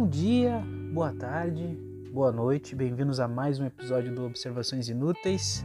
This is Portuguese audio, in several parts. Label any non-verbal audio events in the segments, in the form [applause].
Bom dia, boa tarde, boa noite, bem-vindos a mais um episódio do Observações Inúteis.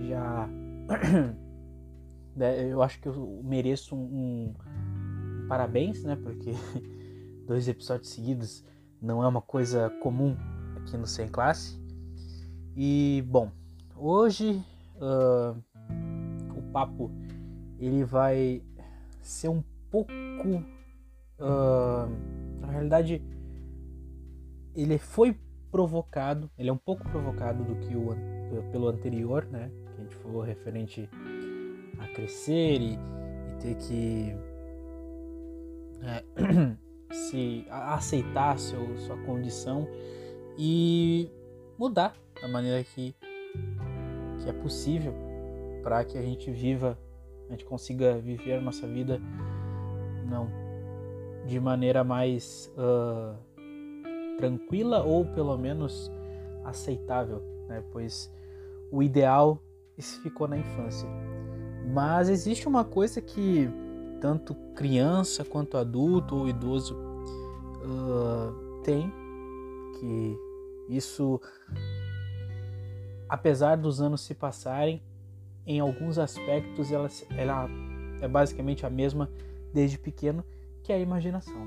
Já. [clears throat] Né, eu acho que eu mereço um, um parabéns, né? Porque [laughs] dois episódios seguidos não é uma coisa comum aqui no Sem Classe. E, bom, hoje uh, o papo ele vai ser um pouco. Uh, na realidade, ele foi provocado, ele é um pouco provocado do que o pelo anterior, né? Que a gente falou referente a crescer e, e ter que é, [clears throat] se aceitar seu, sua condição e mudar da maneira que, que é possível para que a gente viva, a gente consiga viver a nossa vida não de maneira mais uh, tranquila ou pelo menos aceitável, né? Pois o ideal ficou na infância. Mas existe uma coisa que tanto criança quanto adulto ou idoso uh, tem, que isso, apesar dos anos se passarem, em alguns aspectos ela, ela é basicamente a mesma desde pequeno, que é a imaginação.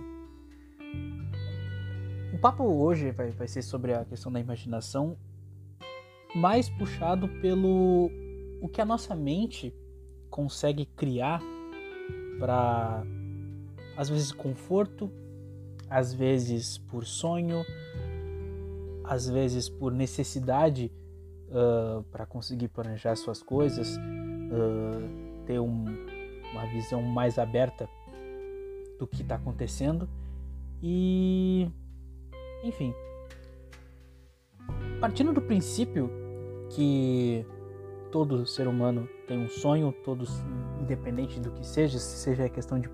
O papo hoje vai, vai ser sobre a questão da imaginação, mais puxado pelo o que a nossa mente consegue criar para às vezes conforto, às vezes por sonho, às vezes por necessidade uh, para conseguir planejar suas coisas, uh, ter um, uma visão mais aberta do que está acontecendo. E enfim. Partindo do princípio que todo ser humano tem um sonho, todos, independente do que seja, se seja questão de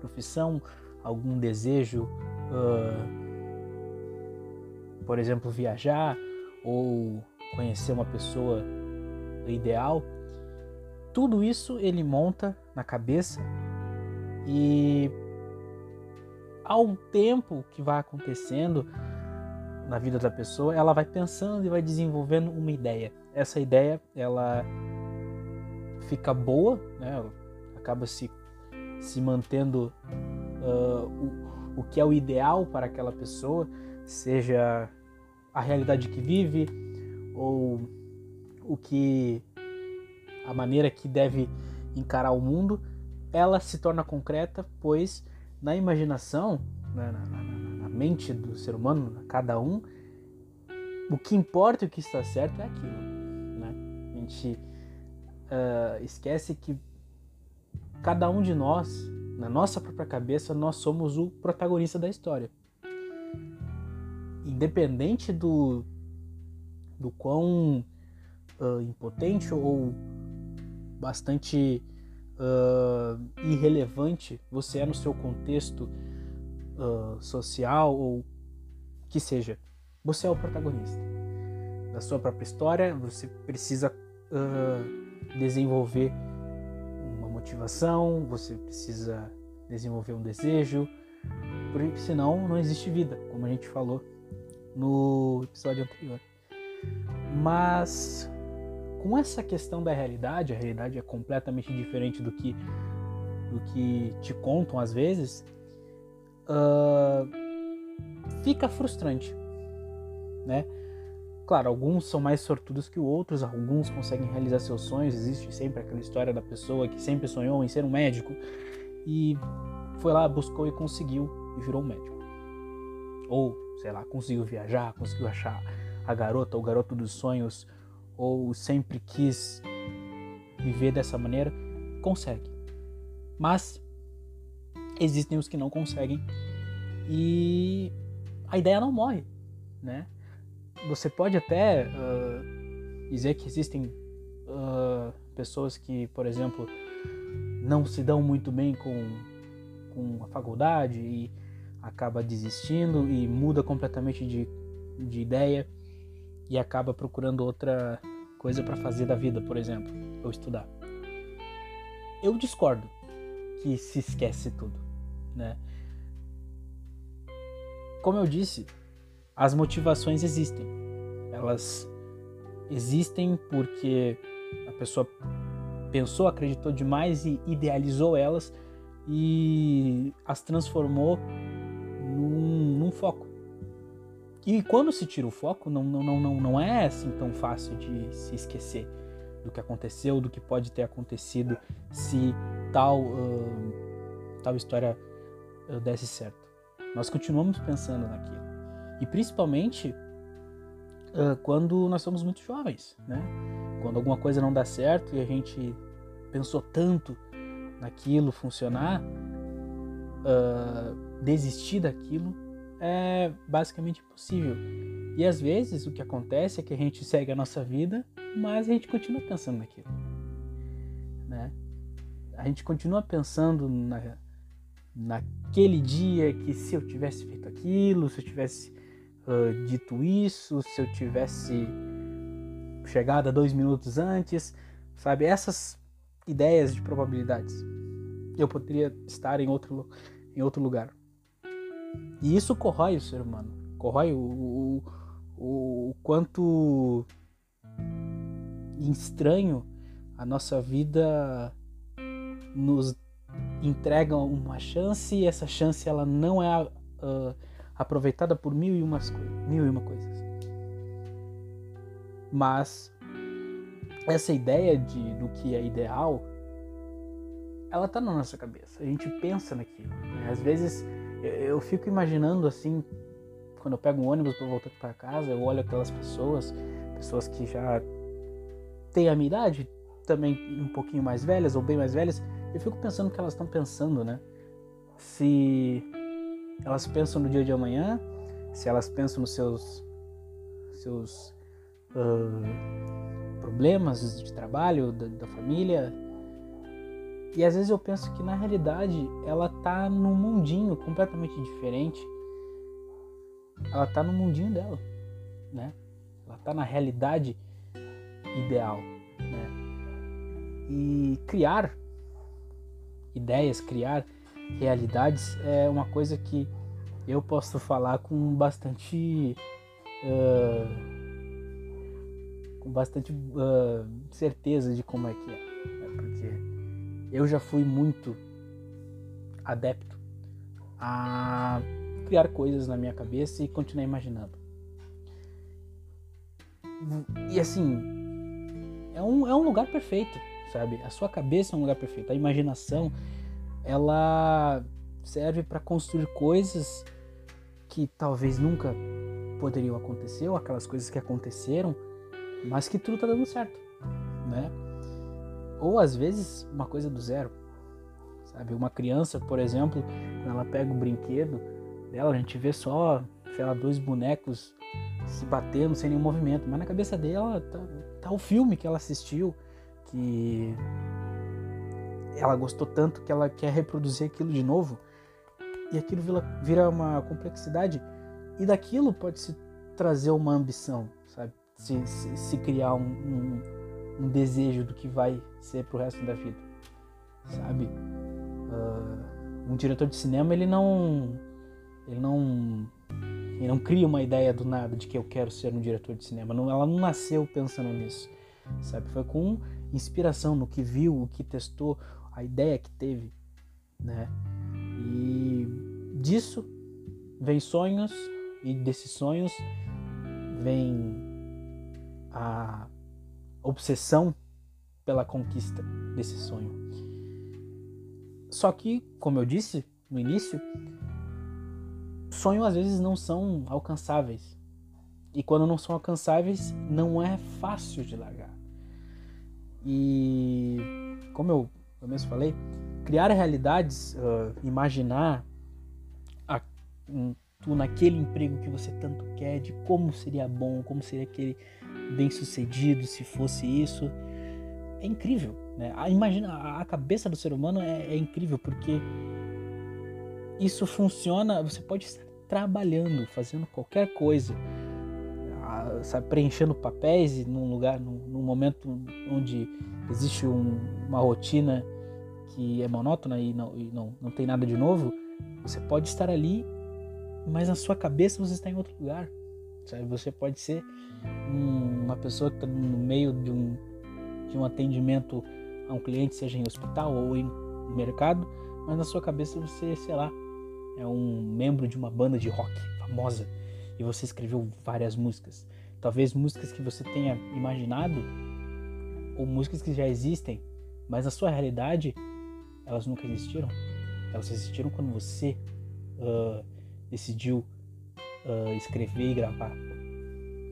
profissão, algum desejo, uh, por exemplo, viajar ou conhecer uma pessoa ideal, tudo isso ele monta na cabeça e ao tempo que vai acontecendo na vida da pessoa, ela vai pensando e vai desenvolvendo uma ideia essa ideia ela fica boa, né? acaba se, se mantendo uh, o, o que é o ideal para aquela pessoa, seja a realidade que vive ou o que a maneira que deve encarar o mundo, ela se torna concreta, pois na imaginação, né, na, na, na, mente do ser humano, cada um, o que importa e o que está certo é aquilo gente uh, esquece que cada um de nós, na nossa própria cabeça, nós somos o protagonista da história. Independente do, do quão uh, impotente ou bastante uh, irrelevante você é no seu contexto uh, social ou que seja, você é o protagonista da sua própria história. Você precisa uh, desenvolver uma motivação, você precisa desenvolver um desejo, porque senão não existe vida, como a gente falou no episódio anterior. Mas com essa questão da realidade, a realidade é completamente diferente do que do que te contam às vezes, uh, fica frustrante, né? Claro, alguns são mais sortudos que outros, alguns conseguem realizar seus sonhos. Existe sempre aquela história da pessoa que sempre sonhou em ser um médico e foi lá, buscou e conseguiu e virou um médico. Ou, sei lá, conseguiu viajar, conseguiu achar a garota o garoto dos sonhos, ou sempre quis viver dessa maneira, consegue. Mas existem os que não conseguem e a ideia não morre, né? você pode até uh, dizer que existem uh, pessoas que, por exemplo, não se dão muito bem com, com a faculdade e acaba desistindo e muda completamente de, de ideia e acaba procurando outra coisa para fazer da vida, por exemplo, ou estudar. Eu discordo que se esquece tudo, né? como eu disse, as motivações existem. Elas existem porque a pessoa pensou, acreditou demais e idealizou elas e as transformou. E quando se tira o foco, não, não, não, não é assim tão fácil de se esquecer do que aconteceu, do que pode ter acontecido se tal, uh, tal história uh, desse certo. Nós continuamos pensando naquilo. E principalmente uh, quando nós somos muito jovens, né? Quando alguma coisa não dá certo e a gente pensou tanto naquilo funcionar, desistir daquilo é basicamente impossível. E às vezes o que acontece é que a gente segue a nossa vida, mas a gente continua pensando naquilo. Né? A gente continua pensando na, naquele dia que se eu tivesse feito aquilo, se eu tivesse uh, dito isso, se eu tivesse chegado a dois minutos antes, sabe? Essas ideias de probabilidades. Eu poderia estar em outro, em outro lugar. E isso corrói o ser humano, corrói o, o, o, quanto estranho a nossa vida nos entrega uma chance e essa chance ela não é uh, aproveitada por mil e, umas, mil e uma coisas. Mas essa ideia de, do que é ideal, ela tá na nossa cabeça. A gente pensa naquilo. Né? Às vezes eu fico imaginando assim, quando eu pego um ônibus para voltar para casa, eu olho aquelas pessoas, pessoas que já têm a minha idade, também um pouquinho mais velhas ou bem mais velhas, eu fico pensando o que elas estão pensando, né? Se elas pensam no dia de amanhã, se elas pensam nos seus seus uh, problemas de trabalho, da, da família, e às vezes eu penso que na realidade ela tá num mundinho completamente diferente. Ela tá no mundinho dela, né? Ela tá na realidade ideal, né? E criar ideias, criar realidades é uma coisa que eu posso falar com bastante uh, com bastante uh, certeza de como é que é eu já fui muito adepto a criar coisas na minha cabeça e continuar imaginando. E assim, é um, é um lugar perfeito, sabe? A sua cabeça é um lugar perfeito. A imaginação, ela serve para construir coisas que talvez nunca poderiam acontecer, ou aquelas coisas que aconteceram, mas que tudo tá dando certo, né? Ou às vezes uma coisa do zero. Sabe? Uma criança, por exemplo, quando ela pega o brinquedo dela, a gente vê só, sei lá, dois bonecos se batendo sem nenhum movimento. Mas na cabeça dela tá, tá o filme que ela assistiu, que ela gostou tanto que ela quer reproduzir aquilo de novo. E aquilo vira uma complexidade. E daquilo pode se trazer uma ambição, sabe? Se, se, se criar um, um um desejo do que vai ser pro resto da vida, sabe? Uh, um diretor de cinema ele não ele não ele não cria uma ideia do nada de que eu quero ser um diretor de cinema. Não, ela não nasceu pensando nisso, sabe? Foi com inspiração no que viu, o que testou, a ideia que teve, né? E disso vem sonhos e desses sonhos vem a obsessão pela conquista desse sonho. Só que, como eu disse no início, sonhos às vezes não são alcançáveis. E quando não são alcançáveis, não é fácil de largar. E como eu, eu mesmo falei, criar realidades, uh, imaginar a, um, tu naquele emprego que você tanto quer, de como seria bom, como seria aquele bem sucedido se fosse isso. É incrível, né? A, imagina, a cabeça do ser humano é, é incrível porque isso funciona. Você pode estar trabalhando, fazendo qualquer coisa, sabe, preenchendo papéis num lugar, num, num momento onde existe um, uma rotina que é monótona e, não, e não, não tem nada de novo, você pode estar ali mas na sua cabeça você está em outro lugar. Sabe? Você pode ser um, uma pessoa que está no meio de um, de um atendimento a um cliente, seja em hospital ou em mercado, mas na sua cabeça você, sei lá, é um membro de uma banda de rock famosa e você escreveu várias músicas. Talvez músicas que você tenha imaginado ou músicas que já existem, mas na sua realidade elas nunca existiram. Elas existiram quando você uh, decidiu uh, escrever e gravar.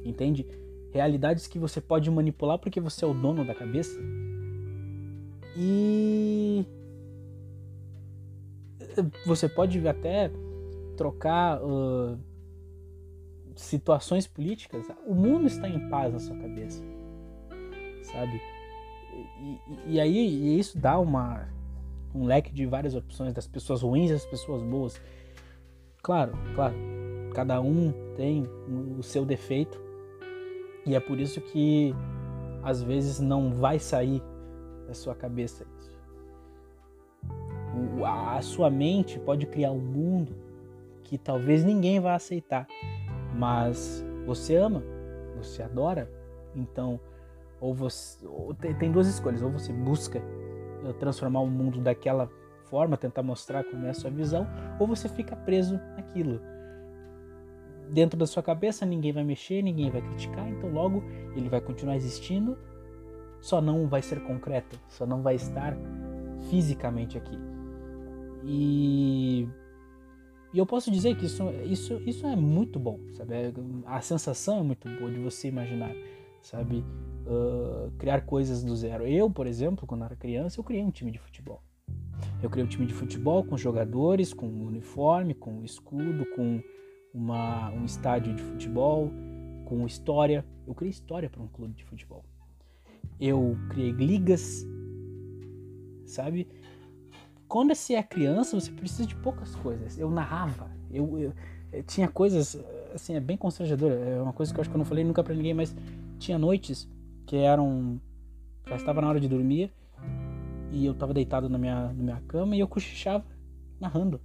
Entende? Realidades que você pode manipular porque você é o dono da cabeça. E você pode até trocar uh, situações políticas. O mundo está em paz na sua cabeça, sabe? E, e aí e isso dá uma um leque de várias opções das pessoas ruins e das pessoas boas. Claro, claro, cada um tem o seu defeito e é por isso que às vezes não vai sair da sua cabeça isso. A sua mente pode criar um mundo que talvez ninguém vá aceitar, mas você ama, você adora, então ou você ou tem duas escolhas, ou você busca eh, transformar o mundo daquela forma, tentar mostrar como é a sua visão, ou você fica preso naquilo. Dentro da sua cabeça ninguém vai mexer, ninguém vai criticar, então logo ele vai continuar existindo, só não vai ser concreto, só não vai estar fisicamente aqui. E, e eu posso dizer que isso, isso, isso é muito bom, sabe? A sensação é muito boa de você imaginar, sabe? Uh, criar coisas do zero. Eu, por exemplo, quando era criança, eu criei um time de futebol. Eu criei um time de futebol com jogadores, com uniforme, com escudo, com uma, um estádio de futebol, com história. Eu criei história para um clube de futebol. Eu criei ligas, sabe? Quando você é criança, você precisa de poucas coisas. Eu narrava, eu, eu, eu tinha coisas, assim, é bem constrangedor. É uma coisa que eu acho que eu não falei nunca para ninguém, mas tinha noites que eram. Já estava na hora de dormir e eu estava deitado na minha, na minha cama e eu cochichava narrando.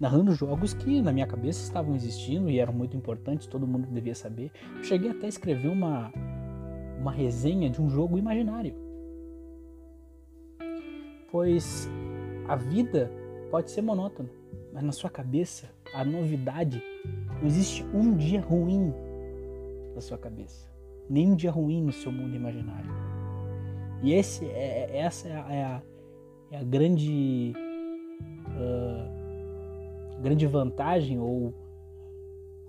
Narrando jogos que na minha cabeça estavam existindo e eram muito importantes, todo mundo devia saber. Eu cheguei até a escrever uma, uma resenha de um jogo imaginário. Pois a vida pode ser monótona, mas na sua cabeça, a novidade, não existe um dia ruim na sua cabeça, nem um dia ruim no seu mundo imaginário. E esse é, é, essa é a, é a, é a grande, uh, grande vantagem ou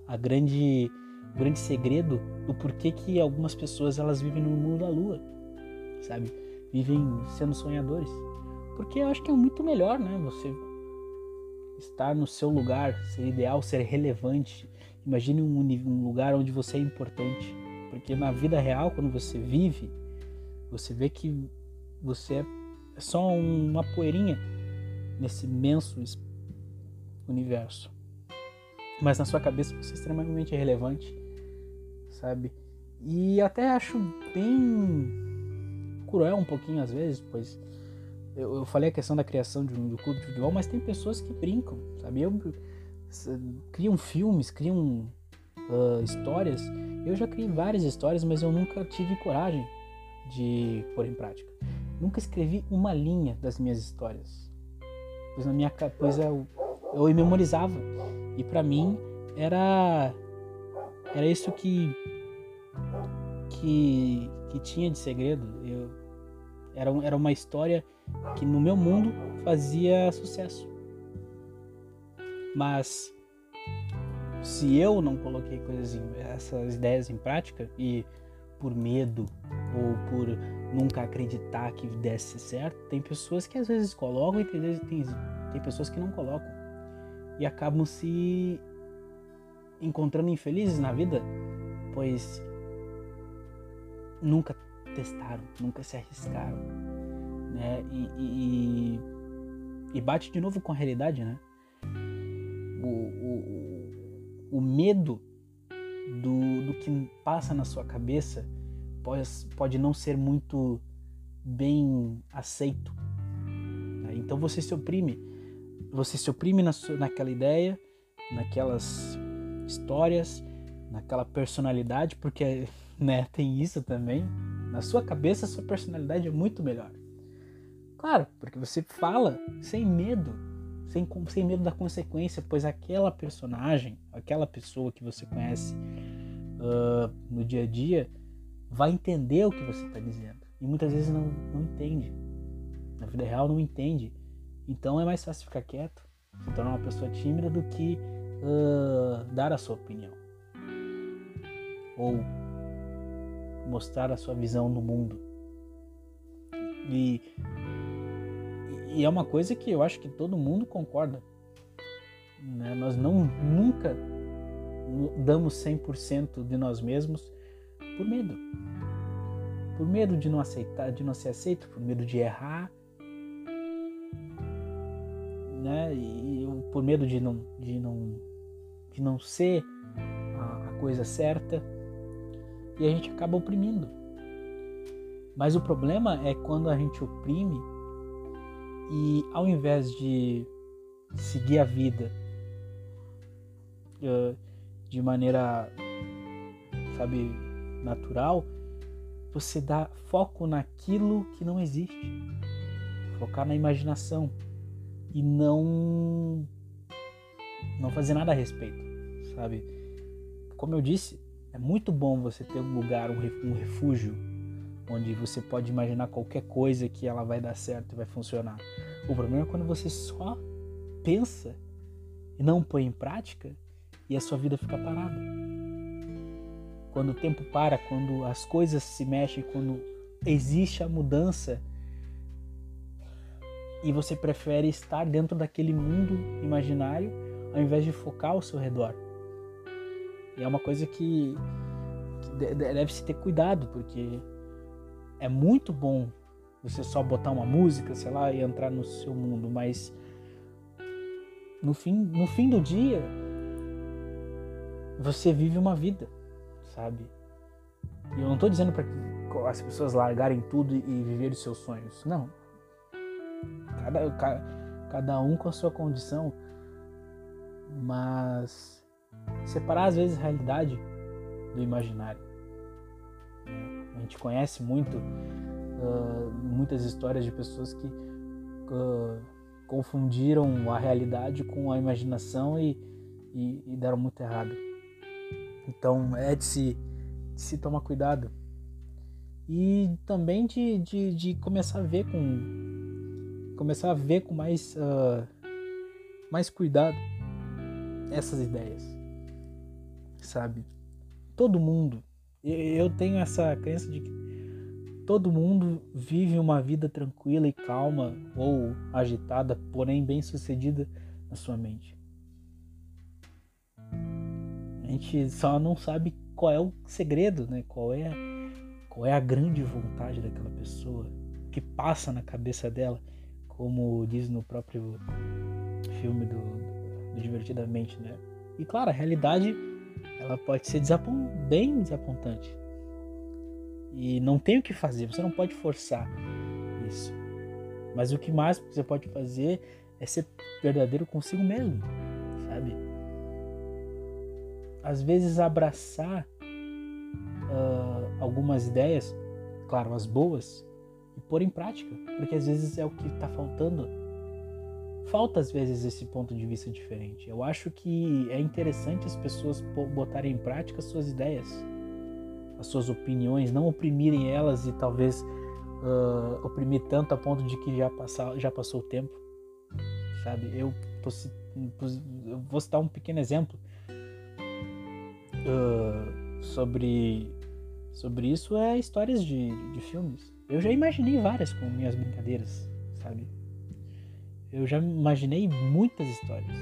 a grande, o grande segredo do porquê que algumas pessoas elas vivem no mundo da lua, sabe? Vivem sendo sonhadores. Porque eu acho que é muito melhor, né? Você estar no seu lugar, ser ideal, ser relevante. Imagine um, um lugar onde você é importante. Porque na vida real, quando você vive, você vê que você é só uma poeirinha nesse imenso universo. Mas na sua cabeça você é extremamente relevante, sabe? E até acho bem cruel um pouquinho às vezes, pois eu, eu falei a questão da criação de um, do clube de futebol, mas tem pessoas que brincam, sabe? Eu, criam filmes, criam uh, histórias. Eu já criei várias histórias, mas eu nunca tive coragem de pôr em prática. Nunca escrevi uma linha das minhas histórias, pois na minha pois eu, eu memorizava e para mim era era isso que que que tinha de segredo. Eu era era uma história que no meu mundo fazia sucesso. Mas se eu não coloquei coisas, essas ideias em prática e por medo ou por nunca acreditar que desse certo, tem pessoas que às vezes colocam e tem, tem, tem pessoas que não colocam e acabam se encontrando infelizes na vida, pois nunca testaram, nunca se arriscaram, né? E, e, e bate de novo com a realidade, né? O, o, o medo do, do que passa na sua cabeça pode, pode não ser muito bem aceito. Né? Então você se oprime, você se oprime na, naquela ideia naquelas histórias, naquela personalidade, porque [laughs] né, tem isso também. Na sua cabeça, a sua personalidade é muito melhor. Claro, porque você fala sem medo, sem, sem medo da consequência, pois aquela personagem, aquela pessoa que você conhece uh, no dia a dia, vai entender o que você está dizendo. E muitas vezes não, não entende. Na vida real não entende. Então é mais fácil ficar quieto, se tornar uma pessoa tímida do que uh, dar a sua opinião. Ou mostrar a sua visão do mundo. E, e é uma coisa que eu acho que todo mundo concorda. Né? Nós não nunca damos 100% de nós mesmos por medo. Por medo de não aceitar, de não ser aceito, por medo de errar, né? E, e por medo de não, de não, de não ser a, a coisa certa e a gente acaba oprimindo. Mas o problema é quando a gente oprime e ao invés de seguir a vida uh, de maneira, sabe, natural, você dá foco naquilo que não existe. Focar na imaginação e não não fazer nada a respeito, sabe? Como eu disse, é muito bom você ter um lugar, um refúgio, onde você pode imaginar qualquer coisa que ela vai dar certo e vai funcionar. O problema é quando você só pensa e não põe em prática e a sua vida fica parada. Quando o tempo para, quando as coisas se mexem, quando existe a mudança e você prefere estar dentro daquele mundo imaginário ao invés de focar ao seu redor. E é uma coisa que, que deve se ter cuidado, porque é muito bom você só botar uma música, sei lá, e entrar no seu mundo, mas no fim, no fim do dia você vive uma vida, sabe? E eu não estou dizendo para as pessoas largarem tudo e viver os seus sonhos. Não. Cada, cada um com a sua condição. Mas separar às vezes a realidade do imaginário. A gente conhece muito, uh, muitas histórias de pessoas que uh, confundiram a realidade com a imaginação e, e, e, deram muito errado. Então é de se, de se tomar cuidado e também de, de, de, começar a ver com começar a ver com mais uh, mais cuidado essas ideias sabe? Todo mundo. Eu tenho essa crença de que todo mundo vive uma vida tranquila e calma ou agitada, porém bem sucedida na sua mente. A gente só não sabe qual é o segredo, né? Qual é, qual é a grande vontade daquela pessoa, que passa na cabeça dela, como diz no próprio filme do, do Divertidamente, né? E claro, a realidade ela pode ser desapont bem desapontante. E não tem o que fazer, você não pode forçar isso. Mas o que mais você pode fazer é ser verdadeiro consigo mesmo, sabe? Às vezes abraçar uh, algumas ideias, claro, as boas, e pôr em prática, porque às vezes é o que está faltando falta às vezes esse ponto de vista diferente. Eu acho que é interessante as pessoas botarem em prática as suas ideias, as suas opiniões, não oprimirem elas e talvez uh, oprimir tanto a ponto de que já, passar, já passou o tempo. Sabe? Eu, eu vou citar um pequeno exemplo uh, sobre, sobre isso: é histórias de, de filmes. Eu já imaginei várias com minhas brincadeiras, sabe? Eu já imaginei muitas histórias.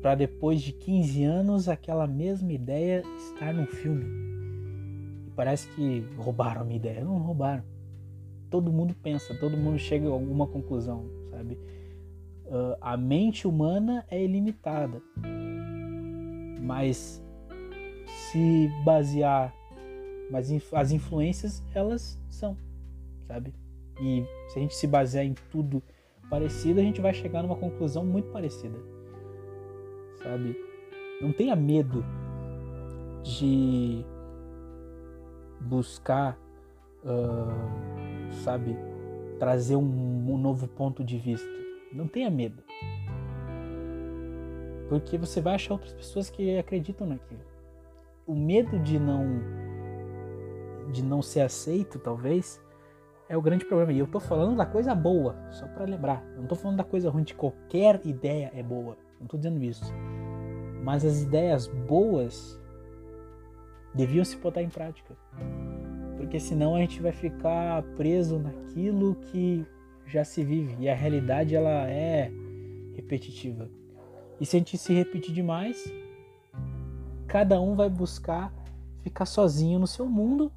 Para depois de 15 anos aquela mesma ideia estar num filme. E parece que roubaram a minha ideia. Não roubaram. Todo mundo pensa, todo mundo chega a alguma conclusão, sabe? Uh, a mente humana é ilimitada. Mas se basear, mas as influências elas são, sabe? E se a gente se basear em tudo parecida, a gente vai chegar numa conclusão muito parecida. sabe? Não tenha medo de buscar, uh, sabe, trazer um, um novo ponto de vista. Não tenha medo. Porque você vai achar outras pessoas que acreditam naquilo. O medo de não de não ser aceito, talvez, é o grande problema. E eu tô falando da coisa boa, só para lembrar. Eu não tô falando da coisa ruim de qualquer ideia é boa. Não tô dizendo isso. Mas as ideias boas deviam se botar em prática. Porque senão a gente vai ficar preso naquilo que já se vive e a realidade ela é repetitiva. E se a gente se repetir demais, cada um vai buscar ficar sozinho no seu mundo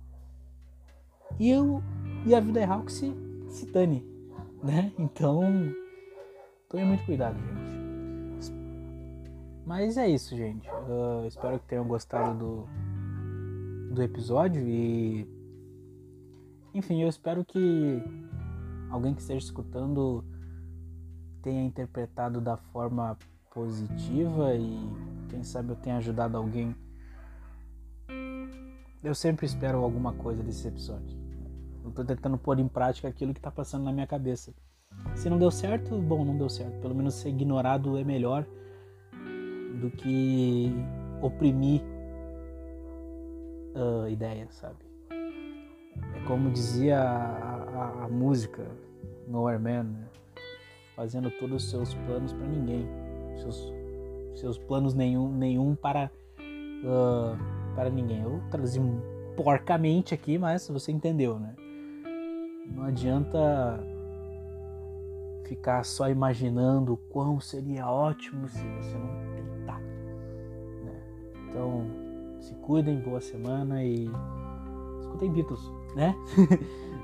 e, eu, e a vida real que se, se dane, né? Então, tome muito cuidado, gente. Mas é isso, gente. Uh, espero que tenham gostado do, do episódio e. Enfim, eu espero que alguém que esteja escutando tenha interpretado da forma positiva e quem sabe eu tenha ajudado alguém. Eu sempre espero alguma coisa desses episódios. Eu tô tentando pôr em prática aquilo que tá passando na minha cabeça. Se não deu certo, bom, não deu certo. Pelo menos ser ignorado é melhor do que oprimir uh, ideias, sabe? É como dizia a, a, a música Nowhere Man, né? fazendo todos os seus planos para ninguém, seus, seus planos nenhum, nenhum para uh, para ninguém. Eu traduzi porcamente aqui, mas você entendeu, né? Não adianta ficar só imaginando o quão seria ótimo se você não tentar. Né? Então, se cuidem, boa semana e escutem Beatles, né? [laughs]